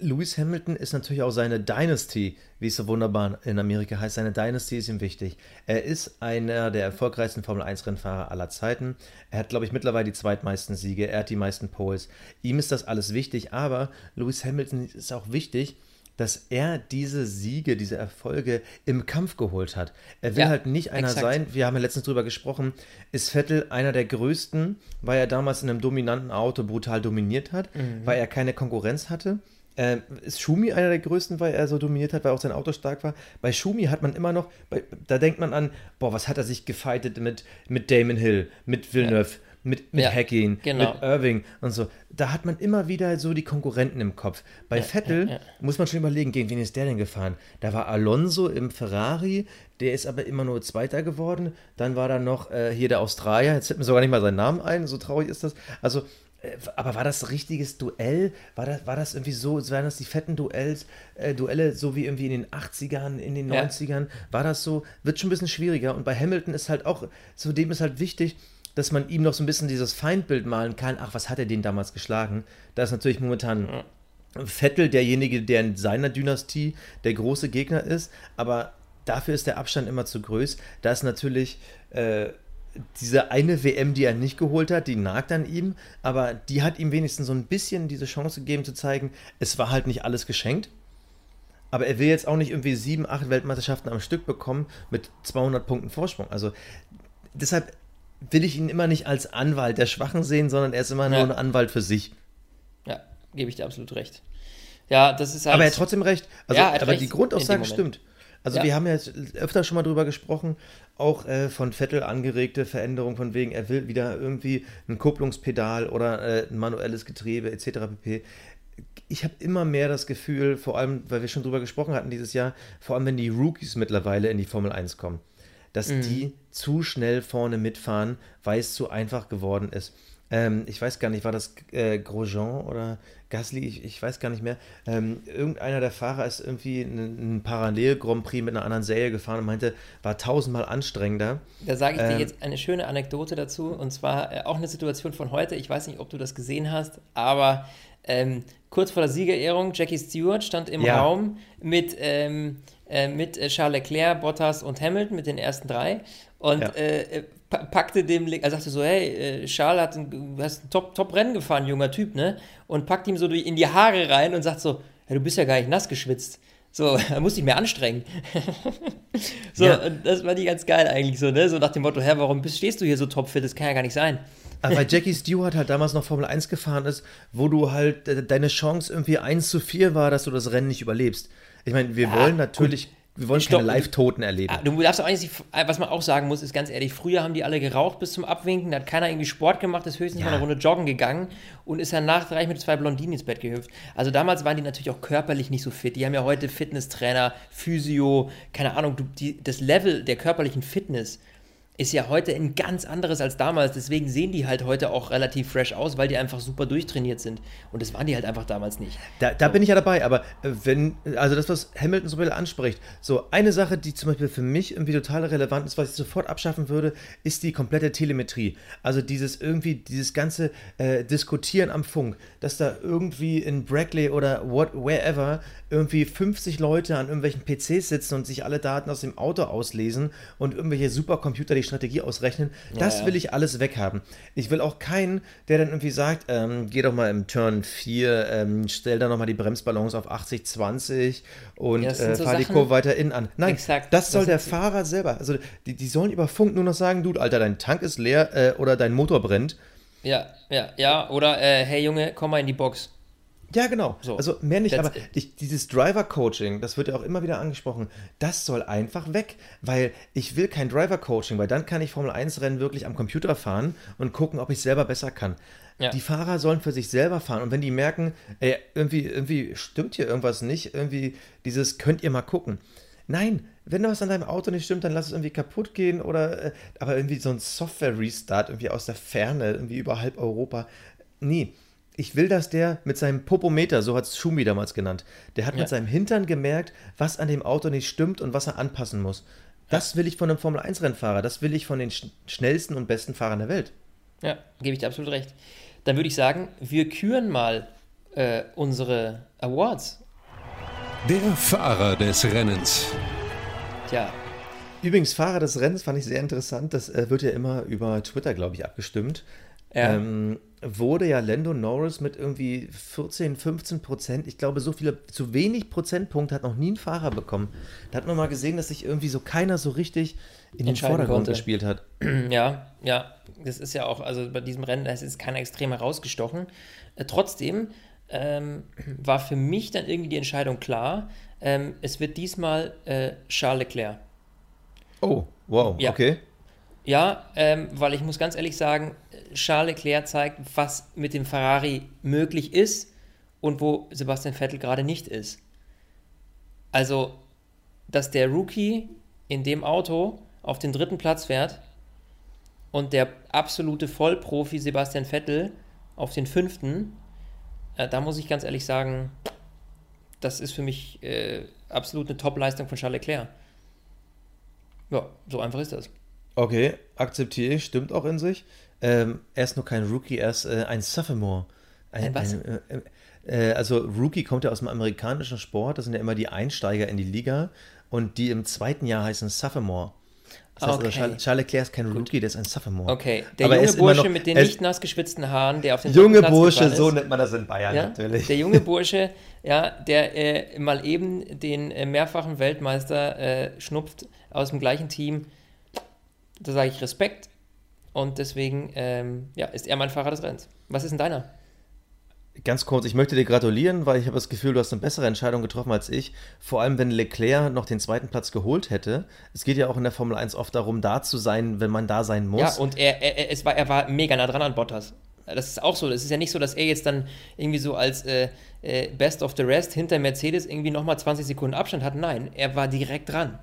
Lewis Hamilton ist natürlich auch seine Dynasty, wie es so wunderbar in Amerika heißt. Seine Dynasty ist ihm wichtig. Er ist einer der erfolgreichsten Formel-1-Rennfahrer aller Zeiten. Er hat, glaube ich, mittlerweile die zweitmeisten Siege. Er hat die meisten Poles. Ihm ist das alles wichtig, aber Lewis Hamilton ist auch wichtig, dass er diese Siege, diese Erfolge im Kampf geholt hat. Er will ja, halt nicht einer exakt. sein, wir haben ja letztens drüber gesprochen, ist Vettel einer der größten, weil er damals in einem dominanten Auto brutal dominiert hat, mhm. weil er keine Konkurrenz hatte. Äh, ist Schumi einer der größten, weil er so dominiert hat, weil auch sein Auto stark war? Bei Schumi hat man immer noch, bei, da denkt man an, boah, was hat er sich gefeitet mit, mit Damon Hill, mit Villeneuve, ja. mit, mit ja, Hacking, genau. mit Irving und so. Da hat man immer wieder so die Konkurrenten im Kopf. Bei ja, Vettel muss man schon überlegen, gegen wen ist der denn gefahren? Da war Alonso im Ferrari, der ist aber immer nur Zweiter geworden. Dann war da noch äh, hier der Australier, jetzt fällt mir sogar nicht mal seinen Namen ein, so traurig ist das. Also aber war das richtiges Duell? War das, war das irgendwie so, waren das die fetten Duells, äh, Duelle, so wie irgendwie in den 80ern, in den 90ern? War das so? Wird schon ein bisschen schwieriger. Und bei Hamilton ist halt auch, zudem ist halt wichtig, dass man ihm noch so ein bisschen dieses Feindbild malen kann. Ach, was hat er den damals geschlagen? Da ist natürlich momentan Vettel derjenige, der in seiner Dynastie der große Gegner ist, aber dafür ist der Abstand immer zu groß. Da ist natürlich. Äh, diese eine WM, die er nicht geholt hat, die nagt an ihm, aber die hat ihm wenigstens so ein bisschen diese Chance gegeben zu zeigen, es war halt nicht alles geschenkt. Aber er will jetzt auch nicht irgendwie sieben, acht Weltmeisterschaften am Stück bekommen mit 200 Punkten Vorsprung. Also deshalb will ich ihn immer nicht als Anwalt der Schwachen sehen, sondern er ist immer ja. nur ein Anwalt für sich. Ja, gebe ich dir absolut recht. Ja, das ist halt. Aber er hat trotzdem recht. Also, ja, aber recht die Grundaussage stimmt. Also ja. wir haben ja öfter schon mal drüber gesprochen, auch äh, von Vettel angeregte Veränderungen von wegen, er will wieder irgendwie ein Kupplungspedal oder äh, ein manuelles Getriebe etc. pp. Ich habe immer mehr das Gefühl, vor allem, weil wir schon drüber gesprochen hatten dieses Jahr, vor allem wenn die Rookies mittlerweile in die Formel 1 kommen, dass mhm. die zu schnell vorne mitfahren, weil es zu einfach geworden ist. Ähm, ich weiß gar nicht, war das äh, Grosjean oder Gasly, ich, ich, weiß gar nicht mehr. Ähm, irgendeiner der Fahrer ist irgendwie ein, ein Parallel-Grand Prix mit einer anderen Serie gefahren und meinte, war tausendmal anstrengender. Da sage ich ähm, dir jetzt eine schöne Anekdote dazu und zwar äh, auch eine Situation von heute. Ich weiß nicht, ob du das gesehen hast, aber ähm, kurz vor der Siegerehrung, Jackie Stewart stand im ja. Raum mit, ähm, äh, mit äh, Charles Leclerc, Bottas und Hamilton, mit den ersten drei. Und ja. äh, packte dem, er sagte so, hey, äh, Charles hat ein, hast ein Top, Top Rennen gefahren, junger Typ, ne? Und packt ihm so in die Haare rein und sagt so, hey, du bist ja gar nicht nass geschwitzt. So, *laughs* da musste ich mehr anstrengen. *laughs* so, Ja. und das war die ganz geil eigentlich so, ne? So nach dem Motto, hä, warum bist, stehst du hier so topfit? Das kann ja gar nicht sein. Aber weil Jackie Stewart halt damals noch Formel 1 gefahren ist, wo du halt äh, deine Chance irgendwie 1 zu 4 war, dass du das Rennen nicht überlebst. Ich meine, wir wollen natürlich, wir wollen Stopp. keine Live-Toten erleben. Ah, Du darfst auch nicht, was man auch sagen muss, ist ganz ehrlich, früher haben die alle geraucht bis zum Abwinken, da hat keiner irgendwie Sport gemacht, ist höchstens Ja. mal eine Runde joggen gegangen und ist danach gleich mit zwei Blondinen ins Bett gehüpft. Also damals waren die natürlich auch körperlich nicht so fit. Die haben ja heute Fitnesstrainer, Physio, keine Ahnung, du, die, das Level der körperlichen Fitness ist ja heute ein ganz anderes als damals. Deswegen sehen die halt heute auch relativ fresh aus, weil die einfach super durchtrainiert sind. Und das waren die halt einfach damals nicht. Da, da bin ich ja dabei, aber äh, wenn, also das, was Hamilton so anspricht, so eine Sache, die zum Beispiel für mich irgendwie total relevant ist, was ich sofort abschaffen würde, ist die komplette Telemetrie. Also dieses irgendwie, dieses ganze äh, Diskutieren am Funk, dass da irgendwie in Brackley oder what, wherever irgendwie 50 Leute an irgendwelchen PCs sitzen und sich alle Daten aus dem Auto auslesen und irgendwelche Supercomputer die Strategie ausrechnen, das ja. will ich alles weghaben. Ich will auch keinen, der dann irgendwie sagt, ähm, geh doch mal im Turn 4, ähm, stell da nochmal die Bremsballons auf 80, 20 und Ja, äh, so fahr die Kurve weiter innen an. Nein, Exakt, das soll das der Fahrer selber. Also die, die sollen über Funk nur noch sagen, du, Alter, dein Tank ist leer äh, oder dein Motor brennt. Ja, ja, ja. Oder, äh, hey Junge, komm mal in die Box. Ja, genau. So, also mehr nicht, that's aber ich, dieses Driver-Coaching, das wird ja auch immer wieder angesprochen, das soll einfach weg, weil ich will kein Driver-Coaching, weil dann kann ich Formel-1-Rennen wirklich am Computer fahren und gucken, ob ich selber besser kann. Ja. Die Fahrer sollen für sich selber fahren und wenn die merken, ey, irgendwie, irgendwie stimmt hier irgendwas nicht, irgendwie dieses könnt ihr mal gucken. Nein, wenn was an deinem Auto nicht stimmt, dann lass es irgendwie kaputt gehen oder, äh, aber irgendwie so ein Software-Restart irgendwie aus der Ferne, irgendwie über halb Europa. Nee, ich will, dass der mit seinem Popometer, so hat es Schumi damals genannt, der hat Ja. mit seinem Hintern gemerkt, was an dem Auto nicht stimmt und was er anpassen muss. Das will ich von einem Formel-1-Rennfahrer, das will ich von den sch schnellsten und besten Fahrern der Welt. Ja, gebe ich dir absolut recht. Dann würde ich sagen, wir küren mal äh, unsere Awards. Der Fahrer des Rennens. Tja, Übrigens, Fahrer des Rennens fand ich sehr interessant, das äh, wird ja immer über Twitter, glaube ich, abgestimmt. Ja. Ähm, wurde ja Lando Norris mit irgendwie 14, 15 Prozent, ich glaube, so viele, zu wenig Prozentpunkte hat noch nie ein Fahrer bekommen. Da hat man mal gesehen, dass sich irgendwie so keiner so richtig in den Vordergrund konnte. gespielt hat. *clears throat* ja, ja. Das ist ja auch, also bei diesem Rennen, da ist keiner extrem herausgestochen. Äh, trotzdem ähm, war für mich dann irgendwie die Entscheidung klar, ähm, es wird diesmal äh, Charles Leclerc. Oh, wow, Ja. okay. Ja, ähm, weil ich muss ganz ehrlich sagen, Charles Leclerc zeigt, was mit dem Ferrari möglich ist und wo Sebastian Vettel gerade nicht ist. Also, dass der Rookie in dem Auto auf den dritten Platz fährt und der absolute Vollprofi Sebastian Vettel auf den fünften, äh, da muss ich ganz ehrlich sagen, das ist für mich äh, absolut eine Top-Leistung von Charles Leclerc. Ja, so einfach ist das. Okay, akzeptiere ich, stimmt auch in sich. Ähm, er ist nur kein Rookie, er ist äh, ein Sophomore. Ein was? äh, äh, also Rookie kommt ja aus dem amerikanischen Sport, das sind ja immer die Einsteiger in die Liga und die im zweiten Jahr heißen Sophomore. Das heißt Okay. also, Charles, Charles Leclerc ist kein Rookie, der ist ein Sophomore. Okay, der Aber er junge Bursche noch- mit den nicht nass geschwitzten Haaren, der auf den Junge Platz Bursche, so nennt man das in Bayern Ja, natürlich. der junge *laughs* Bursche, ja, der äh, mal eben den äh, mehrfachen Weltmeister äh, schnupft aus dem gleichen Team. Da sage ich Respekt. Und deswegen ähm, ja, ist er mein Fahrer des Rennens. Was ist denn deiner? Ganz kurz, ich möchte dir gratulieren, weil ich habe das Gefühl, du hast eine bessere Entscheidung getroffen als ich. Vor allem, wenn Leclerc noch den zweiten Platz geholt hätte. Es geht ja auch in der Formel 1 oft darum, da zu sein, wenn man da sein muss. Ja, und er, er, es war, er war mega nah dran an Bottas. Das ist auch so. Das ist ja nicht so, dass er jetzt dann irgendwie so als äh, äh, Best of the Rest hinter Mercedes irgendwie nochmal 20 Sekunden Abstand hat. Nein, er war direkt dran.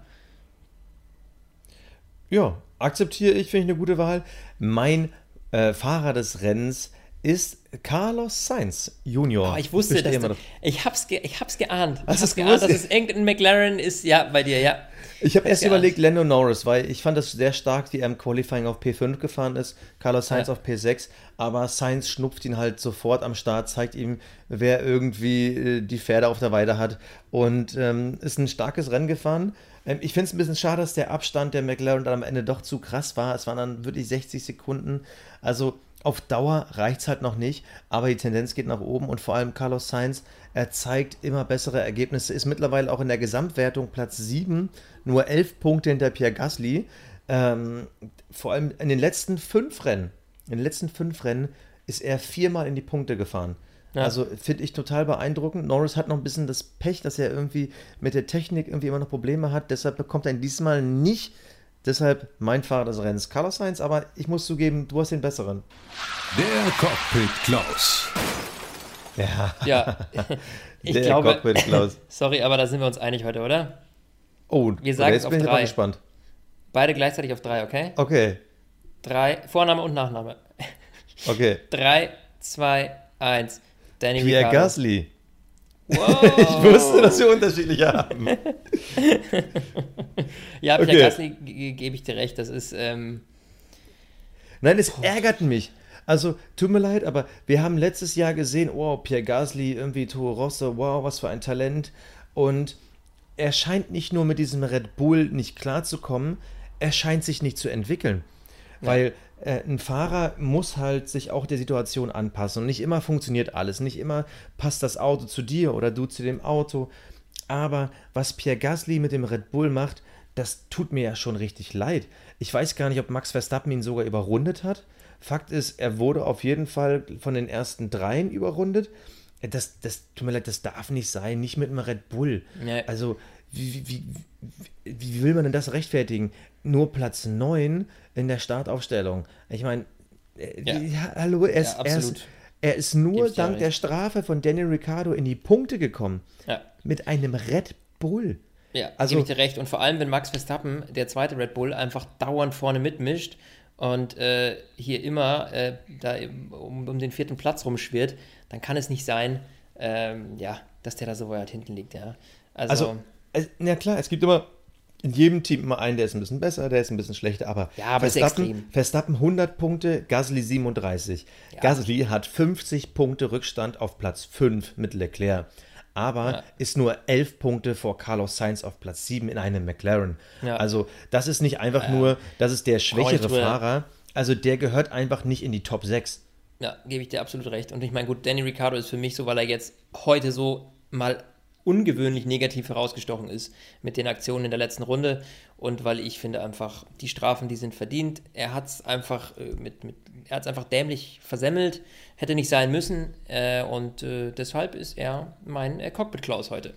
Ja, akzeptiere ich, finde ich eine gute Wahl. Mein äh, Fahrer des Rennens ist Carlos Sainz Junior. Oh, ich wusste, du, noch. ich hab's, ge, ich hab's geahnt. Ich Hast hab's du's geahnt, dass es irgendein McLaren ist. Ja, bei dir, ja. Ich habe erst geahnt. überlegt, Lando Norris, weil ich fand das sehr stark, wie er im Qualifying auf P5 gefahren ist, Carlos Sainz Ja. auf P6, aber Sainz schnupft ihn halt sofort am Start, zeigt ihm, wer irgendwie äh, die Pferde auf der Weide hat und ähm, ist ein starkes Rennen gefahren. Ähm, ich finde es ein bisschen schade, dass der Abstand der McLaren dann am Ende doch zu krass war. Es waren dann wirklich 60 Sekunden. Also auf Dauer reicht es halt noch nicht, aber die Tendenz geht nach oben und vor allem Carlos Sainz, er zeigt immer bessere Ergebnisse, ist mittlerweile auch in der Gesamtwertung Platz 7, nur 11 Punkte hinter Pierre Gasly. Ähm, vor allem in den letzten fünf Rennen, in den letzten fünf Rennen ist er viermal in die Punkte gefahren. Ja. Also finde ich total beeindruckend. Norris hat noch ein bisschen das Pech, dass er irgendwie mit der Technik irgendwie immer noch Probleme hat. Deshalb bekommt er ihn diesmal nicht Deshalb mein Fahrer des Rennens, Carlos Sainz, aber ich muss zugeben, du hast den besseren. Der Cockpit Klaus. Ja. Ja. *laughs* ich Der glaube, Cockpit Klaus. *laughs* Sorry, aber da sind wir uns einig heute, oder? Oh, wir sagen jetzt es auf bin drei. Ich gespannt. Beide gleichzeitig auf drei, okay? Okay. Drei, Vorname und Nachname. Okay. *laughs* drei, zwei, eins. Danny Pierre Ricciardo. Gasly. Wow. *laughs* Ich wusste, dass wir unterschiedliche haben. *laughs* ja, Pierre Okay. Gasly ge- gebe ich dir recht, das ist. Ähm, Nein, es ärgert mich. Also, tut mir leid, aber wir haben letztes Jahr gesehen, wow, Pierre Gasly, irgendwie Toro Rosso, wow, was für ein Talent. Und er scheint nicht nur mit diesem Red Bull nicht klarzukommen, er scheint sich nicht zu entwickeln. Weil äh, ein Fahrer muss halt sich auch der Situation anpassen. Und nicht immer funktioniert alles. Nicht immer passt das Auto zu dir oder du zu dem Auto. Aber was Pierre Gasly mit dem Red Bull macht, das tut mir ja schon richtig leid. Ich weiß gar nicht, ob Max Verstappen ihn sogar überrundet hat. Fakt ist, er wurde auf jeden Fall von den ersten dreien überrundet. Das, das tut mir leid, das darf nicht sein, nicht mit einem Red Bull. Ja. Also, wie, wie, wie, will man denn das rechtfertigen? Nur Platz 9 in der Startaufstellung. Ich meine, äh, Ja. ja, hallo, er ist, Ja, er ist, er ist nur dank der Strafe von Daniel Ricciardo in die Punkte gekommen. ja. Mit einem Red Bull. Ja, Also- gebe ich dir recht. Und vor allem, wenn Max Verstappen, der zweite Red Bull, einfach dauernd vorne mitmischt und äh, hier immer äh, da um, um den vierten Platz rumschwirrt, dann kann es nicht sein, ähm, ja, dass der da so weit hinten liegt, ja. Also, Also, es, na klar, es gibt immer in jedem Team immer einen, der ist ein bisschen besser, der ist ein bisschen schlechter, aber, Ja, aber Verstappen. Verstappen 100 Punkte, Gasly 37. Gasly hat 50 Punkte Rückstand auf Platz 5 mit Leclerc, aber Ja. ist nur 11 Punkte vor Carlos Sainz auf Platz 7 in einem McLaren. Ja. Also das ist nicht einfach nur, das ist der schwächere Fahrer, also der gehört einfach nicht in die Top 6. ja, gebe ich dir absolut recht. Und ich meine, gut, Danny Ricciardo ist für mich so, weil er jetzt heute so mal ungewöhnlich negativ herausgestochen ist mit den Aktionen in der letzten Runde und weil ich finde einfach, die Strafen, die sind verdient. Er hat es einfach äh, mit, mit er hat es einfach dämlich versemmelt, hätte nicht sein müssen äh, und äh, deshalb ist er mein äh, Cockpit Klaus heute.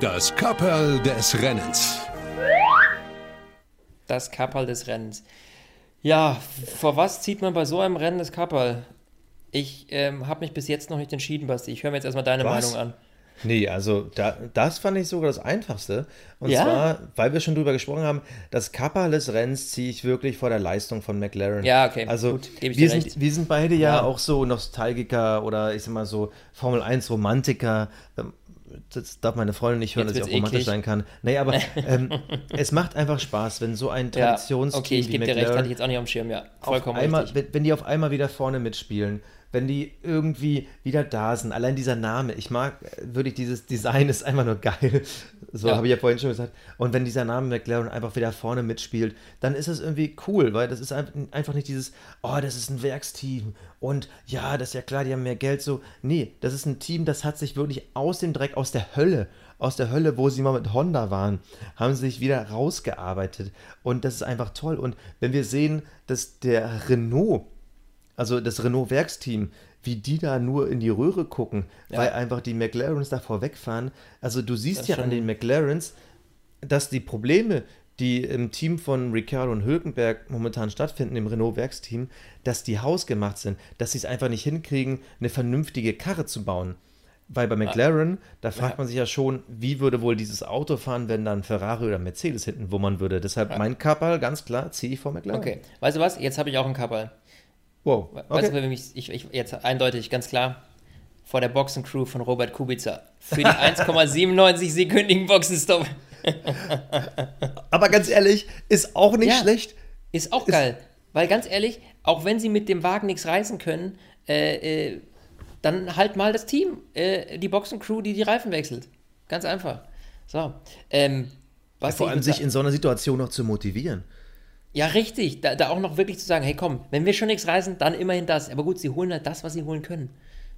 Das Kapperl des Rennens. Das Kapperl des Rennens. Ja, vor was zieht man bei so einem Rennen das Kapperl? Ich ähm, habe mich bis jetzt noch nicht entschieden, Basti. Ich höre mir jetzt erstmal deine Was? Meinung an. Nee, also da, das fand ich sogar das Einfachste. Und Ja? zwar, weil wir schon drüber gesprochen haben, das Kappa des Rennens ziehe ich wirklich vor der Leistung von McLaren. Ja, okay, Also gut, wir, sind, recht. wir sind beide ja, Ja. auch so Nostalgiker oder ich sag mal so Formel 1 Romantiker. Ähm, Das darf meine Freundin nicht hören, Jetzt dass ich auch wird's romantisch eklig. sein kann. Nee, aber ähm, *laughs* es macht einfach Spaß, wenn so ein Ja, Traditionsteam okay, ich gebe dir recht, hatte ich jetzt auch nicht auf dem Schirm, ja. Vollkommen einmal, richtig. wenn die auf einmal wieder vorne mitspielen, wenn die irgendwie wieder da sind, allein dieser Name, ich mag äh, wirklich dieses Design ist einfach nur geil. *laughs* So Ja. habe ich ja vorhin schon gesagt. Und wenn dieser Name McLaren einfach wieder vorne mitspielt, dann ist es irgendwie cool, weil das ist ein- einfach nicht dieses, oh, das ist ein Werksteam und ja, das ist ja klar, die haben mehr Geld so. Nee, das ist ein Team, das hat sich wirklich aus dem Dreck, aus der Hölle, aus der Hölle, wo sie mal mit Honda waren, haben sie sich wieder rausgearbeitet. Und das ist einfach toll. Und wenn wir sehen, dass der Renault also das Renault-Werksteam, wie die da nur in die Röhre gucken, Ja. weil einfach die McLarens davor wegfahren. Also du siehst Das ja schon- an den McLarens, dass die Probleme, die im Team von Ricciardo und Hülkenberg momentan stattfinden, im Renault-Werksteam, dass die hausgemacht sind, dass sie es einfach nicht hinkriegen, eine vernünftige Karre zu bauen. Weil bei McLaren, da fragt Ja. man sich ja schon, wie würde wohl dieses Auto fahren, wenn dann Ferrari oder Mercedes hinten wummern würde. Deshalb mein Kapperl, ganz klar, ziehe ich vor McLaren. Okay, weißt du was? Jetzt habe ich auch einen Kapperl. Wow. Weißt Okay. du, wer mich, ich, ich, jetzt eindeutig, ganz klar, vor der Boxencrew von Robert Kubica. Für die *laughs* 1,97 sekündigen Boxenstopp. *laughs* Aber ganz ehrlich, ist auch nicht Ja. schlecht. Ist auch geil. Weil ganz ehrlich, auch wenn sie mit dem Wagen nichts reißen können, äh, äh, dann halt mal das Team, äh, die Boxencrew, die die Reifen wechselt. Ganz einfach. So. Ähm, was Vor ich allem sich in so einer Situation noch zu motivieren. Ja, richtig. Da, da auch noch wirklich zu sagen, hey komm, wenn wir schon nichts reißen, dann immerhin das. Aber gut, sie holen halt das, was sie holen können.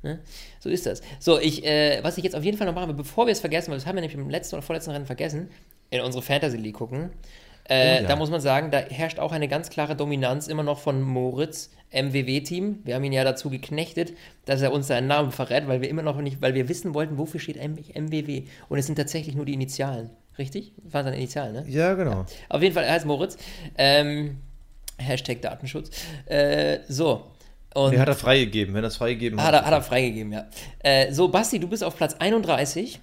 Ne? So ist das. So, ich, äh, was ich jetzt auf jeden Fall noch machen will, bevor wir es vergessen, weil das haben wir nämlich im letzten oder vorletzten Rennen vergessen, in unsere Fantasy League gucken. Äh, oh, ja. Da muss man sagen, da herrscht auch eine ganz klare Dominanz immer noch von Moritz, MWW-Team. Wir haben ihn ja dazu geknechtet, dass er uns seinen Namen verrät, weil wir immer noch nicht, weil wir wissen wollten, wofür steht MWW. Und es sind tatsächlich nur die Initialen. Richtig? Das waren seine Initialen, ne? Ja, genau. Ja. Auf jeden Fall, er heißt Moritz. Ähm, Hashtag Datenschutz. Äh, so. Und nee, hat er freigegeben, wenn er es freigegeben hat. Hat er, hat er freigegeben, ja. Äh, so, Basti, du bist auf Platz 31.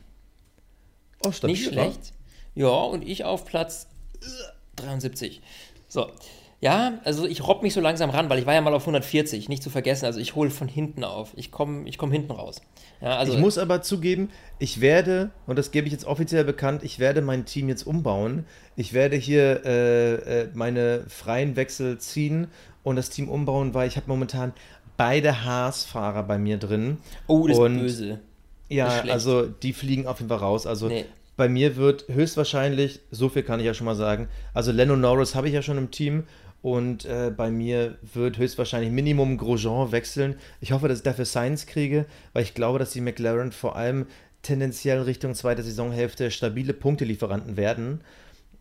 Oh, stabil, Nicht schlecht. Ja, und ich auf Platz 73. So. Ja, also ich robb mich so langsam ran, weil ich war ja mal auf 140, nicht zu vergessen. Also ich hole von hinten auf. Ich komme ich komm hinten raus. Ja, also ich muss aber zugeben, ich werde, und das gebe ich jetzt offiziell bekannt, ich werde mein Team jetzt umbauen. Ich werde hier äh, äh, meine freien Wechsel ziehen und das Team umbauen, weil ich habe momentan beide Haas-Fahrer bei mir drin. Oh, das und, ist böse. Ja, also die fliegen auf jeden Fall raus. Also nee. bei mir wird höchstwahrscheinlich, so viel kann ich ja schon mal sagen, also Lando Norris habe ich ja schon im Team und äh, bei mir wird höchstwahrscheinlich Minimum Grosjean wechseln. Ich hoffe, dass ich dafür Science kriege, weil ich glaube, dass die McLaren vor allem tendenziell Richtung zweite Saisonhälfte stabile Punktelieferanten werden.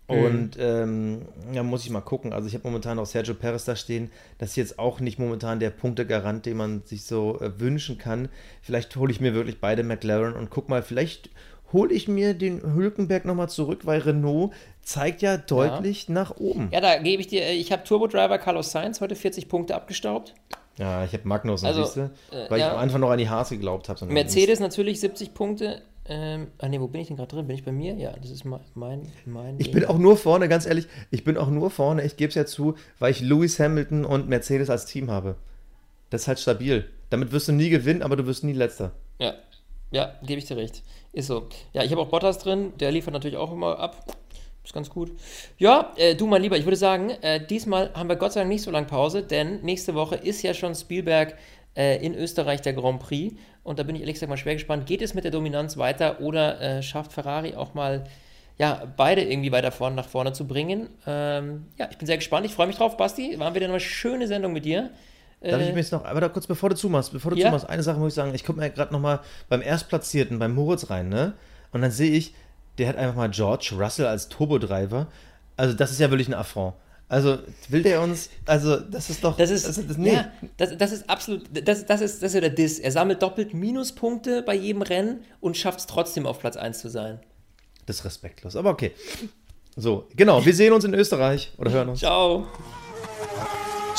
Mhm. Und ähm, ja, muss ich mal gucken. Also ich habe momentan auch Sergio Perez da stehen. Das ist jetzt auch nicht momentan der Punktegarant, den man sich so äh, wünschen kann. Vielleicht hole ich mir wirklich beide McLaren und guck mal, vielleicht hole ich mir den Hülkenberg nochmal zurück, weil Renault zeigt ja deutlich ja. nach oben. Ja, da gebe ich dir, äh, ich habe Turbo-Driver Carlos Sainz heute 40 Punkte abgestaubt. Ja, ich habe Magnus, also, siehste, äh, weil ja. ich am Anfang noch an die Hase geglaubt habe. Mercedes natürlich 70 Punkte. Ähm, ah ne, wo bin ich denn gerade drin? Bin ich bei mir? Ja, das ist mein. mein, mein ich bin auch nur vorne, ganz ehrlich, ich bin auch nur vorne, ich gebe es ja zu, weil ich Lewis Hamilton und Mercedes als Team habe. Das ist halt stabil. Damit wirst du nie gewinnen, aber du wirst nie letzter. Ja, ja, gebe ich dir recht. Ist so. Ja, ich habe auch Bottas drin, der liefert natürlich auch immer ab. Ist ganz gut. Ja, äh, du mein Lieber, ich würde sagen, äh, diesmal haben wir Gott sei Dank nicht so lange Pause, denn nächste Woche ist ja schon Spielberg äh, in Österreich der Grand Prix. Und da bin ich ehrlich gesagt mal schwer gespannt. Geht es mit der Dominanz weiter oder äh, schafft Ferrari auch mal ja, beide irgendwie weiter vorne nach vorne zu bringen? Ähm, ja, ich bin sehr gespannt. Ich freue mich drauf, Basti. Waren wieder eine schöne Sendung mit dir. Darf ich äh, mir jetzt noch, aber da kurz bevor du zumachst, bevor du ja? zumachst, eine Sache muss ich sagen, ich gucke mir gerade nochmal beim Erstplatzierten, beim Moritz rein, ne? Und dann sehe ich, der hat einfach mal George Russell als Turbodriver. Also das ist ja wirklich ein Affront. Also will der uns, also das ist doch, das ist, das, das, nee. ja, das, das ist absolut, das, das ist, das ist ja der Diss. Er sammelt doppelt Minuspunkte bei jedem Rennen und schafft es trotzdem auf Platz 1 zu sein. Das ist respektlos, aber okay. So, genau, wir sehen uns in Österreich oder hören uns. Ciao.